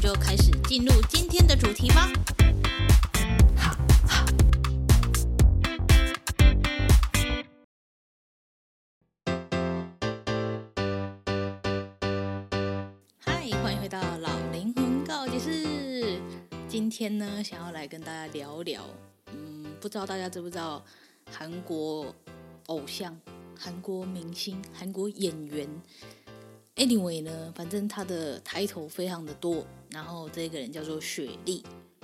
就开始进入今天的主题吧。好，嗨，欢迎回到老灵魂告解室。今天呢，想要来跟大家聊聊，嗯，不知道大家知不知道韩国偶像。韩国明星、韩国演员，anyway 呢，反正他的抬头非常的多。然后这个人叫做雪莉，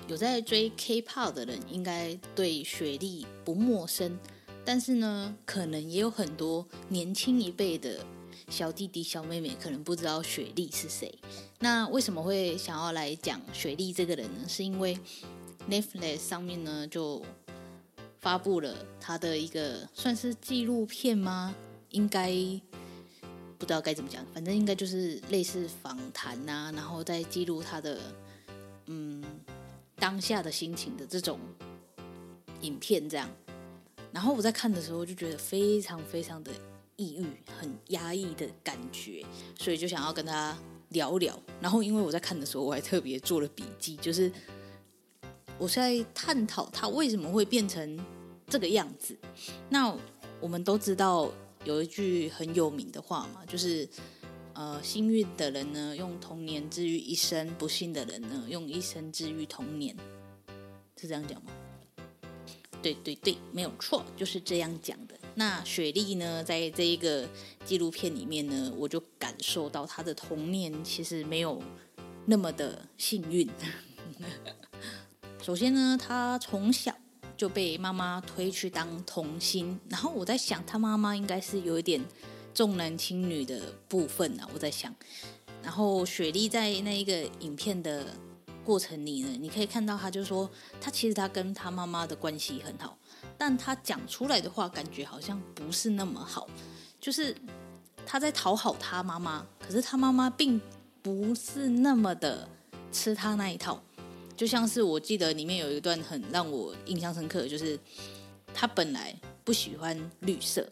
有在追 K-pop 的人应该对雪莉不陌生。但是呢，可能也有很多年轻一辈的小弟弟、小妹妹可能不知道雪莉是谁。那为什么会想要来讲雪莉这个人呢？是因为 Netflix 上面呢就。发布了他的一个算是纪录片吗？应该不知道该怎么讲，反正应该就是类似访谈啊，然后再记录他的嗯当下的心情的这种影片这样。然后我在看的时候就觉得非常非常的抑郁，很压抑的感觉，所以就想要跟他聊聊。然后因为我在看的时候，我还特别做了笔记，就是我在探讨他为什么会变成。这个样子，那我们都知道有一句很有名的话嘛，就是呃，幸运的人呢用童年治愈一生，不幸的人呢用一生治愈童年，是这样讲吗？对对对，没有错，就是这样讲的。那雪莉呢，在这一个纪录片里面呢，我就感受到她的童年其实没有那么的幸运。首先呢，她从小。就被妈妈推去当童星，然后我在想，他妈妈应该是有一点重男轻女的部分啊。我在想，然后雪莉在那一个影片的过程里呢，你可以看到，她就说，她其实她跟她妈妈的关系很好，但她讲出来的话，感觉好像不是那么好，就是她在讨好她妈妈，可是她妈妈并不是那么的吃她那一套。就像是我记得里面有一段很让我印象深刻，就是他本来不喜欢绿色，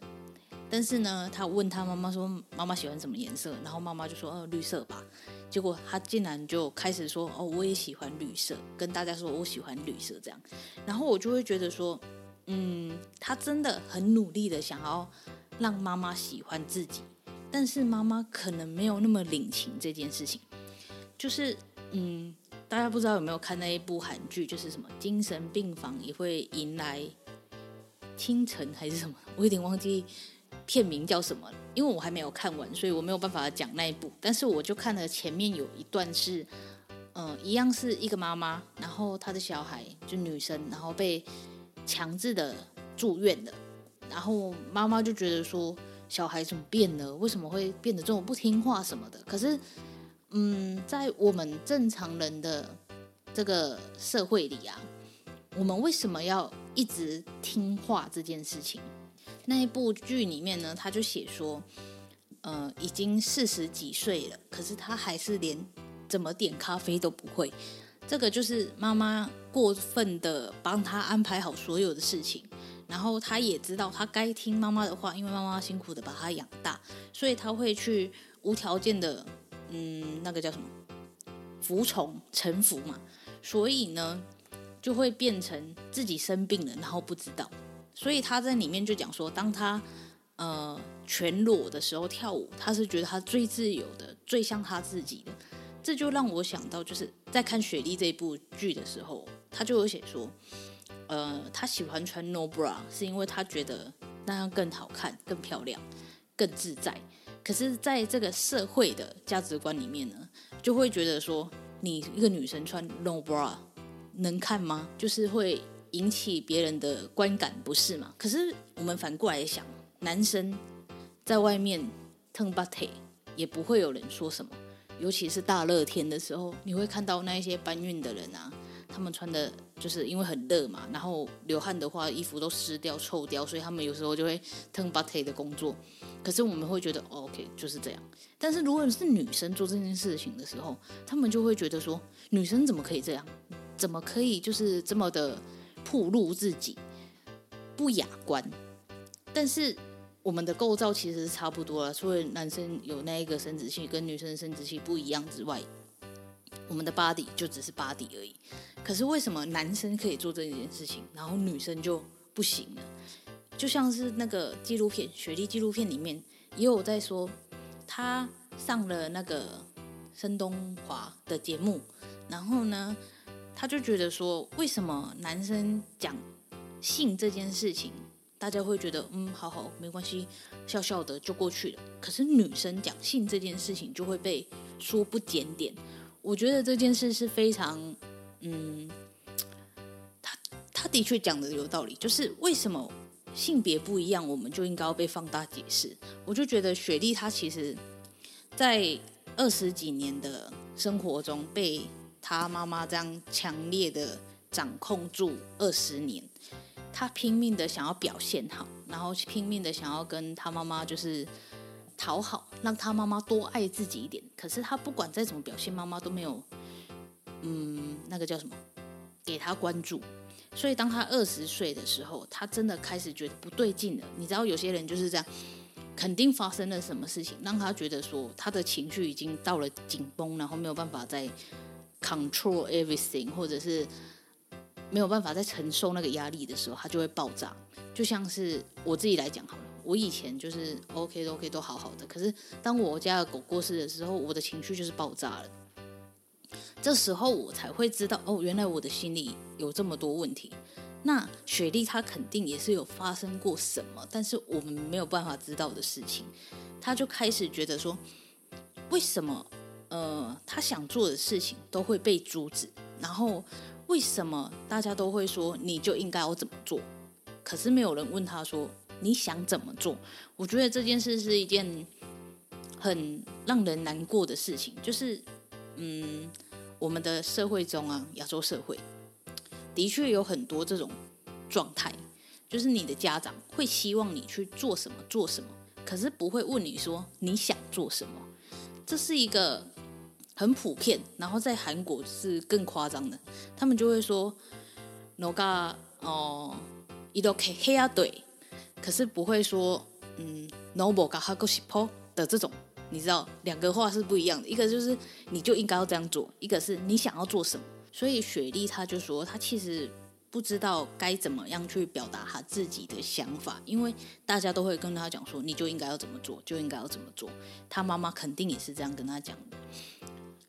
但是呢，他问他妈妈说：“妈妈喜欢什么颜色？”然后妈妈就说：“哦，绿色吧。”结果他竟然就开始说：“哦，我也喜欢绿色。”跟大家说：“我喜欢绿色。”这样，然后我就会觉得说：“嗯，他真的很努力的想要让妈妈喜欢自己，但是妈妈可能没有那么领情这件事情，就是嗯。”大家不知道有没有看那一部韩剧，就是什么精神病房也会迎来清晨还是什么，我有点忘记片名叫什么了，因为我还没有看完，所以我没有办法讲那一部。但是我就看了前面有一段是，嗯、一样是一个妈妈，然后她的小孩就女生，然后被强制的住院了，然后妈妈就觉得说小孩怎么变了，为什么会变得这么不听话什么的，可是。嗯，在我们正常人的这个社会里啊，我们为什么要一直听话这件事情？那一部剧里面呢，他就写说，呃，已经四十几岁了，可是他还是连怎么点咖啡都不会。这个就是妈妈过分的帮他安排好所有的事情，然后他也知道他该听妈妈的话，因为妈妈辛苦的把他养大，所以他会去无条件的。嗯，那个叫什么？服从、臣服嘛，所以呢，就会变成自己生病了，然后不知道。所以他在里面就讲说，当他呃全裸的时候跳舞，他是觉得他最自由的，最像他自己的。这就让我想到，就是在看雪莉这部剧的时候，他就有写说，呃，他喜欢穿 no bra，是因为他觉得那样更好看、更漂亮、更自在。可是，在这个社会的价值观里面呢，就会觉得说，你一个女生穿 no bra 能看吗？就是会引起别人的观感，不是吗？可是我们反过来想，男生在外面 turn body 也不会有人说什么。尤其是大热天的时候，你会看到那一些搬运的人啊，他们穿的就是因为很热嘛，然后流汗的话，衣服都湿掉、臭掉，所以他们有时候就会 turn body 的工作。可是我们会觉得、OK 就是这样。但是如果是女生做这件事情的时候，他们就会觉得说，女生怎么可以这样？怎么可以就是这么的暴露自己，不雅观？但是。我们的构造其实是差不多了，除了男生有那一个生殖器跟女生生殖器不一样之外，我们的 body 就只是 body 而已。可是为什么男生可以做这件事情，然后女生就不行呢？就像是那个纪录片，雪莉纪录片里面也有在说，他上了那个申东华的节目，然后呢，他就觉得说，为什么男生讲性这件事情？大家会觉得，嗯，好好，没关系，笑笑的就过去了。可是女生讲性这件事情就会被说不检点。我觉得这件事是非常，嗯，他他的确讲的有道理，就是为什么性别不一样，我们就应该要被放大解释。我就觉得雪莉她其实，在二十几年的生活中，被她妈妈这样强烈的掌控住二十年。她拼命的想要表现好，然后拼命的想要跟她妈妈就是讨好，让她妈妈多爱自己一点。可是她不管再怎么表现，妈妈都没有，嗯，那个叫什么，给她关注。所以当他二十岁的时候，他真的开始觉得不对劲了。你知道有些人就是这样，肯定发生了什么事情，让他觉得说他的情绪已经到了紧绷，然后没有办法再 control everything，或者是。没有办法再承受那个压力的时候，他就会爆炸。就像是我自己来讲好了，我以前就是 OK 都 OK 都好好的，可是当我家的狗过世的时候，我的情绪就是爆炸了。这时候我才会知道，哦，原来我的心里有这么多问题。那雪莉她肯定也是有发生过什么，但是我们没有办法知道的事情。她就开始觉得说，为什么呃，她想做的事情都会被阻止，然后。为什么大家都会说你就应该要怎么做？可是没有人问她说你想怎么做？我觉得这件事是一件很让人难过的事情。就是，嗯，我们的社会中啊，亚洲社会的确有很多这种状态，就是你的家长会希望你去做什么做什么，可是不会问你说你想做什么。这是一个很普遍，然后在韩国是更夸张的，他们就会说 “no ga”，哦，edo k kya 对，可是不会说“嗯，no mo ga hago shi po” 的这种。你知道，两个话是不一样的，一个就是你就应该要这样做，一个是你想要做什么。所以雪莉她就说，她其实不知道该怎么样去表达她自己的想法，因为大家都会跟她讲说，你就应该要怎么做，就应该要怎么做。她妈妈肯定也是这样跟她讲的。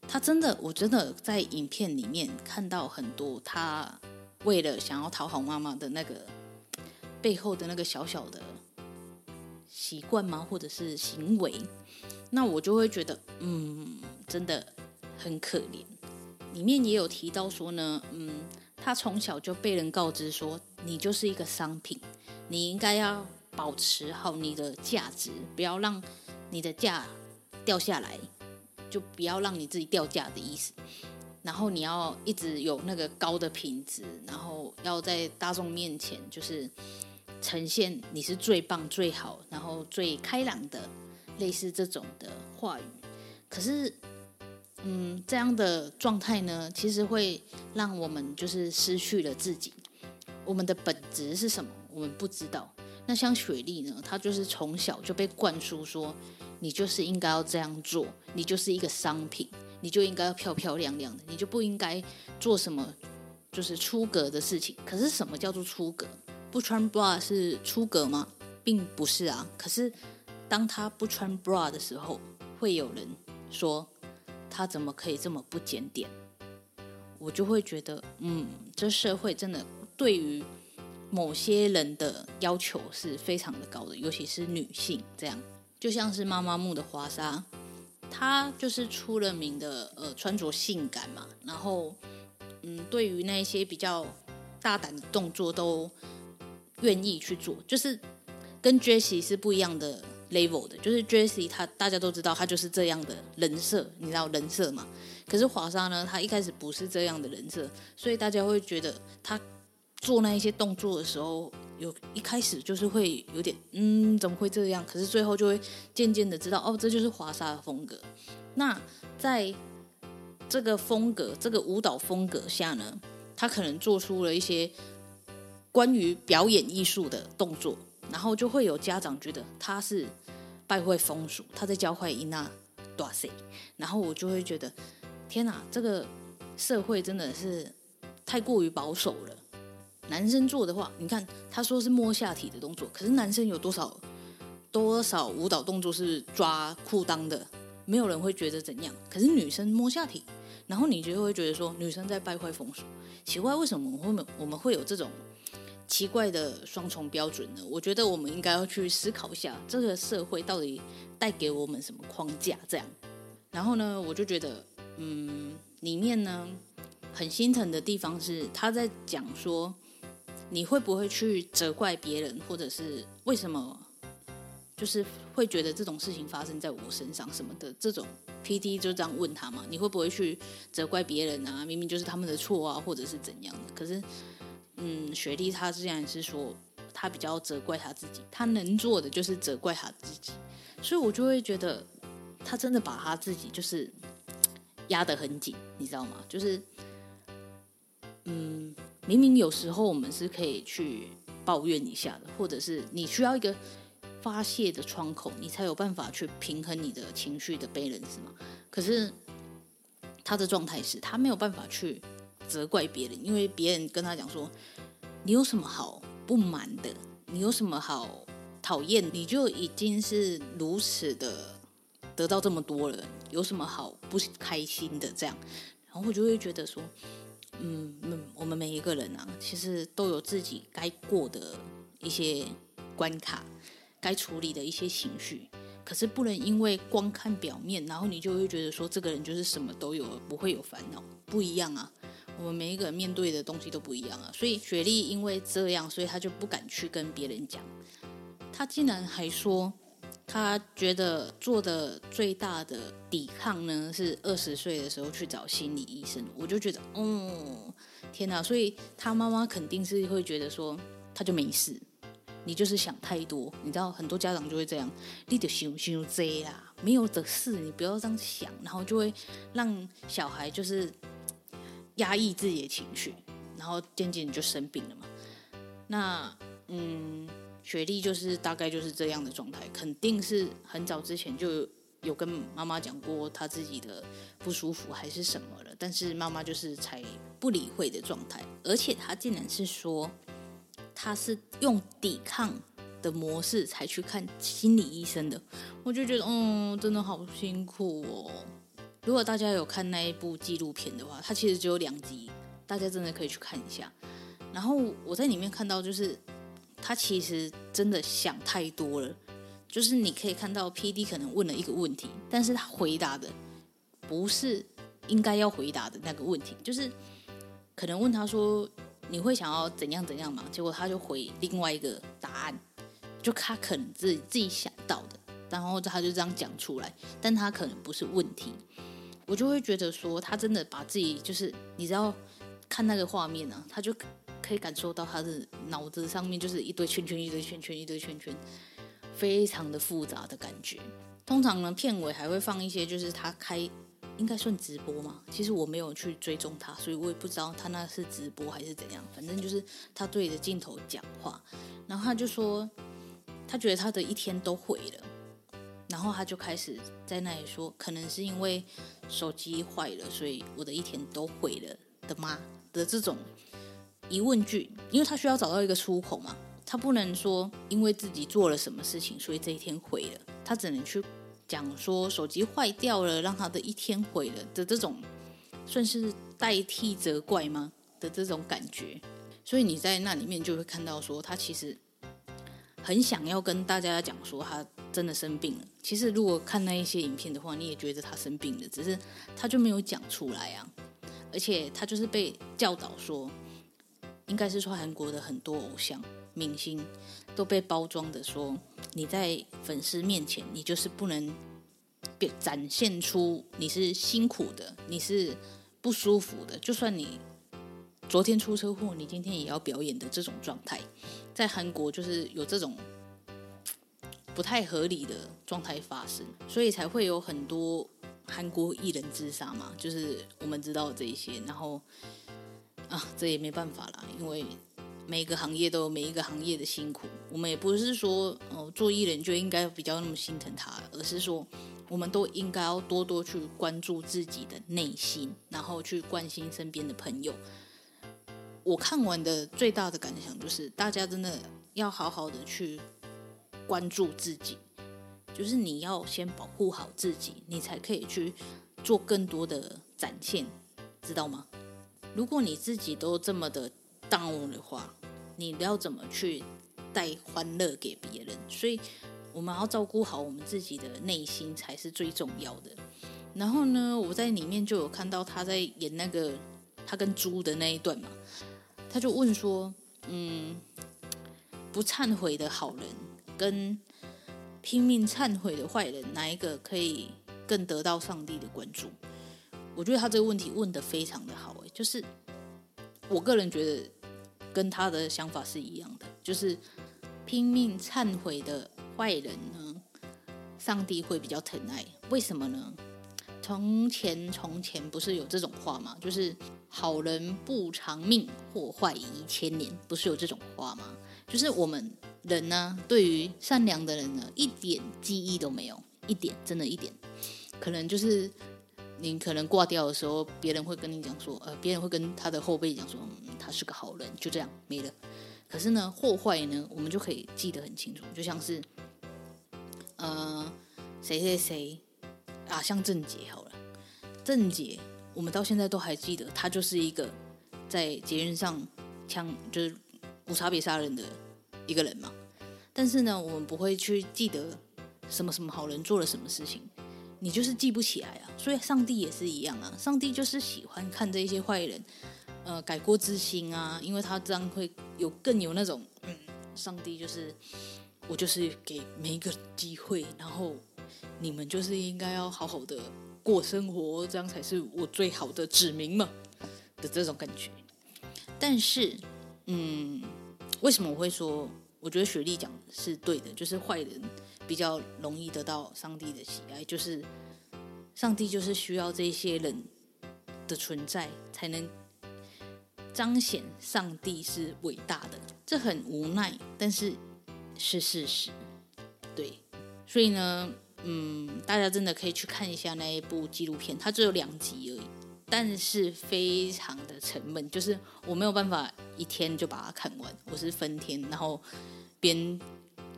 她真的，我真的在影片里面看到很多她为了想要讨好妈妈的那个 背后的那个小小的习惯吗？或者是行为？那我就会觉得，嗯，真的很可怜。里面也有提到说呢，嗯，他从小就被人告知说，你就是一个商品，你应该要保持好你的价值，不要让你的价掉下来。就不要让你自己掉价的意思，然后你要一直有那个高的品质，然后要在大众面前就是呈现你是最棒、最好，然后最开朗的，类似这种的话语。可是，嗯，这样的状态呢，其实会让我们就是失去了自己。我们的本质是什么？我们不知道。那像雪莉呢，她就是从小就被灌输说。你就是应该要这样做，你就是一个商品，你就应该要漂漂亮亮的，你就不应该做什么就是出格的事情。可是什么叫做出格？不穿 bra 是出格吗？并不是啊。可是当他不穿 bra 的时候，会有人说他怎么可以这么不检点？我就会觉得，嗯，这社会真的对于某些人的要求是非常的高的，尤其是女性这样。就像是妈妈木的华莎，她就是出了名的呃穿着性感嘛，然后嗯，对于那些比较大胆的动作都愿意去做，就是跟 Jesse 是不一样的 level 的，就是 Jesse 他大家都知道他就是这样的人设，你知道人设吗？可是华莎呢，他一开始不是这样的人设，所以大家会觉得他做那一些动作的时候，有一开始就是会有点嗯，怎么会这样？可是最后就会渐渐的知道，哦，这就是华莎的风格。那在这个风格、这个舞蹈风格下呢，他可能做出了一些关于表演艺术的动作，然后就会有家长觉得他是败坏风俗，他在教坏伊娜多西，然后我就会觉得。天哪，这个社会真的是太过于保守了。男生做的话，你看他说是摸下体的动作，可是男生有多少多少舞蹈动作是抓裤裆的？没有人会觉得怎样。可是女生摸下体，然后你就会觉得说女生在败坏风俗。奇怪，为什么我们我们会有这种奇怪的双重标准呢？我觉得我们应该要去思考一下，这个社会到底带给我们什么框架？这样，然后呢，我就觉得。嗯，里面呢很心疼的地方是他在讲说，你会不会去责怪别人，或者是为什么就是会觉得这种事情发生在我身上什么的？这种 P D 就这样问他嘛，你会不会去责怪别人啊？明明就是他们的错啊，或者是怎样的？可是，嗯，雪莉她之前是说她比较责怪她自己，她能做的就是责怪她自己，所以我就会觉得她真的把她自己就是。压得很紧，你知道吗？就是，嗯，明明有时候我们是可以去抱怨一下的，或者是你需要一个发泄的窗口，你才有办法去平衡你的情绪的 balance 嘛。可是他的状态是他没有办法去责怪别人，因为别人跟他讲说：“你有什么好不满的？你有什么好讨厌？你就已经是如此的。”得到这么多了，有什么好不开心的？这样，然后我就会觉得说，嗯，我们每一个人啊，其实都有自己该过的一些关卡，该处理的一些情绪。可是不能因为光看表面，然后你就会觉得说，这个人就是什么都有，不会有烦恼。不一样啊，我们每一个人面对的东西都不一样啊。所以雪莉因为这样，所以他就不敢去跟别人讲。他竟然还说。他觉得做的最大的抵抗呢，是二十岁的时候去找心理医生。我就觉得，哦，天哪！所以他妈妈肯定是会觉得说，他就没事，你就是想太多。你知道，很多家长就会这样，你就想想这啦，没有的事，你不要这样想，然后就会让小孩就是压抑自己的情绪，然后渐渐就生病了嘛。那，嗯。雪莉就是大概就是这样的状态，肯定是很早之前就有跟妈妈讲过她自己的不舒服还是什么了，但是妈妈就是才不理会的状态，而且她竟然是说她是用抵抗的模式才去看心理医生的，我就觉得嗯，真的好辛苦哦。如果大家有看那一部纪录片的话，它其实只有两集，大家真的可以去看一下。然后我在里面看到就是。他其实真的想太多了，就是你可以看到 PD 可能问了一个问题，但是他回答的不是应该要回答的那个问题，就是可能问他说，你会想要怎样怎样嘛？结果他就回另外一个答案，就他可能自己自己想到的，然后他就这样讲出来，但他可能不是问题，我就会觉得说他真的把自己就是你知道看那个画面呢、啊，他就。可以感受到他的脑子上面就是一堆圈圈，一堆圈圈，一堆圈圈，非常的复杂的感觉。通常呢，片尾还会放一些，就是他开，应该算直播嘛。其实我没有去追踪他，所以我也不知道他那是直播还是怎样。反正就是他对着镜头讲话，然后他就说，他觉得他的一天都毁了。然后他就开始在那里说，可能是因为手机坏了，所以我的一天都毁了的吗？的这种。疑问句，因为他需要找到一个出口嘛，他不能说因为自己做了什么事情，所以这一天毁了，他只能去讲说手机坏掉了，让他的一天毁了的这种，算是代替责怪吗的这种感觉。所以你在那里面就会看到说，他其实很想要跟大家讲说他真的生病了。其实如果看那一些影片的话，你也觉得他生病了，只是他就没有讲出来啊，而且他就是被教导说。应该是说韩国的很多偶像明星都被包装的说你在粉丝面前，你就是不能表展现出你是辛苦的，你是不舒服的。就算你昨天出车祸，你今天也要表演的这种状态，在韩国就是有这种不太合理的状态发生，所以才会有很多韩国艺人自杀嘛。就是我们知道这一些，然后啊，这也没办法啦，因为。每个行业都有每一个行业的辛苦，我们也不是说哦做艺人就应该比较那么心疼他，而是说我们都应该要多多去关注自己的内心，然后去关心身边的朋友。我看完的最大的感想就是，大家真的要好好的去关注自己，就是你要先保护好自己，你才可以去做更多的展现，知道吗？如果你自己都这么的。down 的话，你要怎么去带欢乐给别人？所以我们要照顾好我们自己的内心才是最重要的。然后呢，我在里面就有看到他在演那个他跟猪的那一段嘛，他就问说：“嗯，不忏悔的好人跟拼命忏悔的坏人，哪一个可以更得到上帝的关注？”我觉得他这个问题问得非常的好，哎，就是我个人觉得。跟他的想法是一样的，就是拼命忏悔的坏人呢，上帝会比较疼爱。为什么呢？从前从前不是有这种话吗？就是好人不长命，祸害一千年，不是有这种话吗？就是我们人呢，对于善良的人呢，一点记忆都没有，一点，真的一点，可能就是。你可能挂掉的时候，别人会跟你讲说，呃，别人会跟他的后辈讲说，嗯，他是个好人，就这样没了。可是呢，祸坏呢，我们就可以记得很清楚，就像是，呃，谁谁谁啊，像郑杰好了，郑杰，我们到现在都还记得，他就是一个在捷运上枪就是无差别杀人的一个人嘛。但是呢，我们不会去记得什么什么好人做了什么事情。你就是记不起来啊，所以上帝也是一样啊。上帝就是喜欢看这些坏人，呃，改过自新啊，因为他这样会有更有那种，嗯，上帝就是我就是给每一个机会，然后你们就是应该要好好的过生活，这样才是我最好的指明嘛的这种感觉。但是，嗯，为什么我会说，我觉得雪莉讲的是对的，就是坏人。比较容易得到上帝的喜爱，就是上帝就是需要这些人的存在，才能彰显上帝是伟大的。这很无奈，但是是事实。对，所以呢，嗯，大家真的可以去看一下那一部纪录片，它只有两集而已，但是非常的沉闷，就是我没有办法一天就把它看完，我是分天，然后边。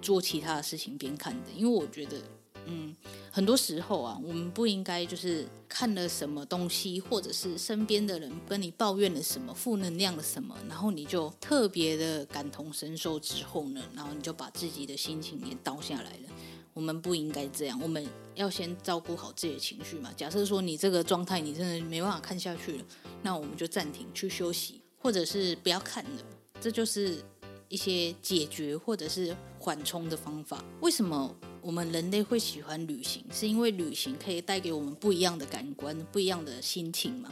做其他的事情边看的，因为我觉得，嗯，很多时候啊，我们不应该就是看了什么东西，或者是身边的人跟你抱怨了什么负能量的什么，然后你就特别的感同身受之后呢，然后你就把自己的心情也倒下来了。我们不应该这样，我们要先照顾好自己的情绪嘛。假设说你这个状态你真的没办法看下去了，那我们就暂停去休息，或者是不要看了。这就是。一些解决或者是缓冲的方法。为什么我们人类会喜欢旅行？是因为旅行可以带给我们不一样的感官、不一样的心情嘛？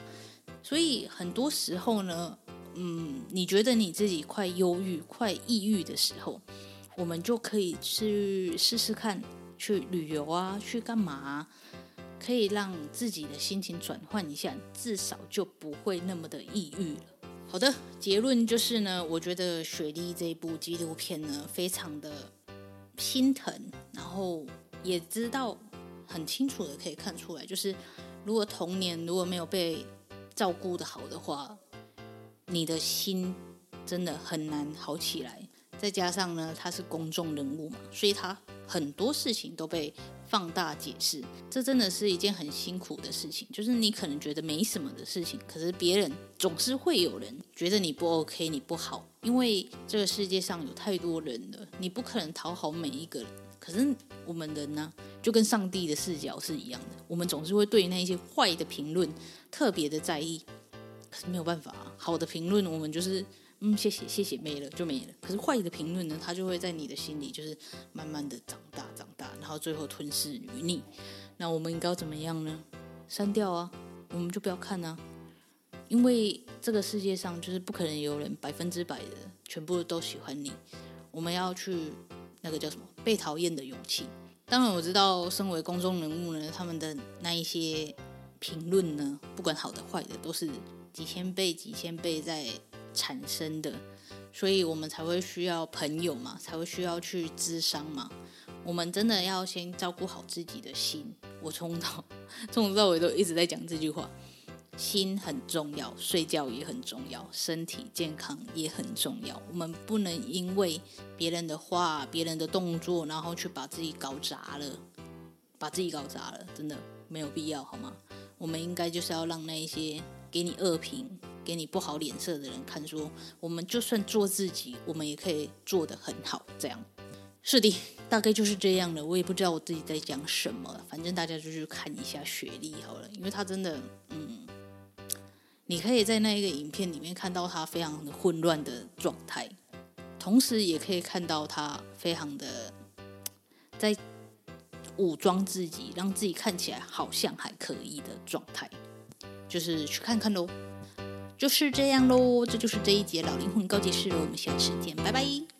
所以很多时候呢，嗯，你觉得你自己快忧郁、快抑郁的时候，我们就可以去试试看，去旅游啊，去干嘛，可以让自己的心情转换一下，至少就不会那么的抑郁了。好的，结论就是呢，我觉得雪莉这部纪录片呢，非常的心疼，然后也知道很清楚的可以看出来，就是如果童年如果没有被照顾的好的话，你的心真的很难好起来。再加上呢，他是公众人物嘛，所以他很多事情都被放大解释，这真的是一件很辛苦的事情。就是你可能觉得没什么的事情，可是别人总是会有人觉得你不 OK，你不好，因为这个世界上有太多人了，你不可能讨好每一个人。可是我们人呢，就跟上帝的视角是一样的，我们总是会对那些坏的评论特别的在意。可是没有办法，好的评论我们就是嗯，谢谢谢谢，没了就没了。可是坏的评论呢，它就会在你的心里就是慢慢的长大长大，然后最后吞噬于你。那我们应该要怎么样呢？删掉啊，我们就不要看啊，因为这个世界上就是不可能有人百分之百的全部都喜欢你。我们要去那个叫什么被讨厌的勇气。当然我知道，身为公众人物呢，他们的那一些评论呢，不管好的坏的，都是几千倍几千倍在产生的，所以我们才会需要朋友嘛，才会需要去咨商嘛。我们真的要先照顾好自己的心。我从头 从头到尾都一直在讲这句话，心很重要，睡觉也很重要，身体健康也很重要。我们不能因为别人的话、别人的动作，然后去把自己搞砸了，把自己搞砸了，真的没有必要，好吗？我们应该就是要让那一些给你恶评、给你不好脸色的人看，说我们就算做自己，我们也可以做得很好。这样，是的。大概就是这样了，我也不知道我自己在讲什么，反正大家就去看一下雪莉好了，因为他真的，嗯，你可以在那一个影片里面看到他非常的混乱的状态，同时也可以看到他非常的在武装自己，让自己看起来好像还可以的状态，就是去看看喽，就是这样喽，这就是这一节老灵魂告解室，我们下次见，拜拜。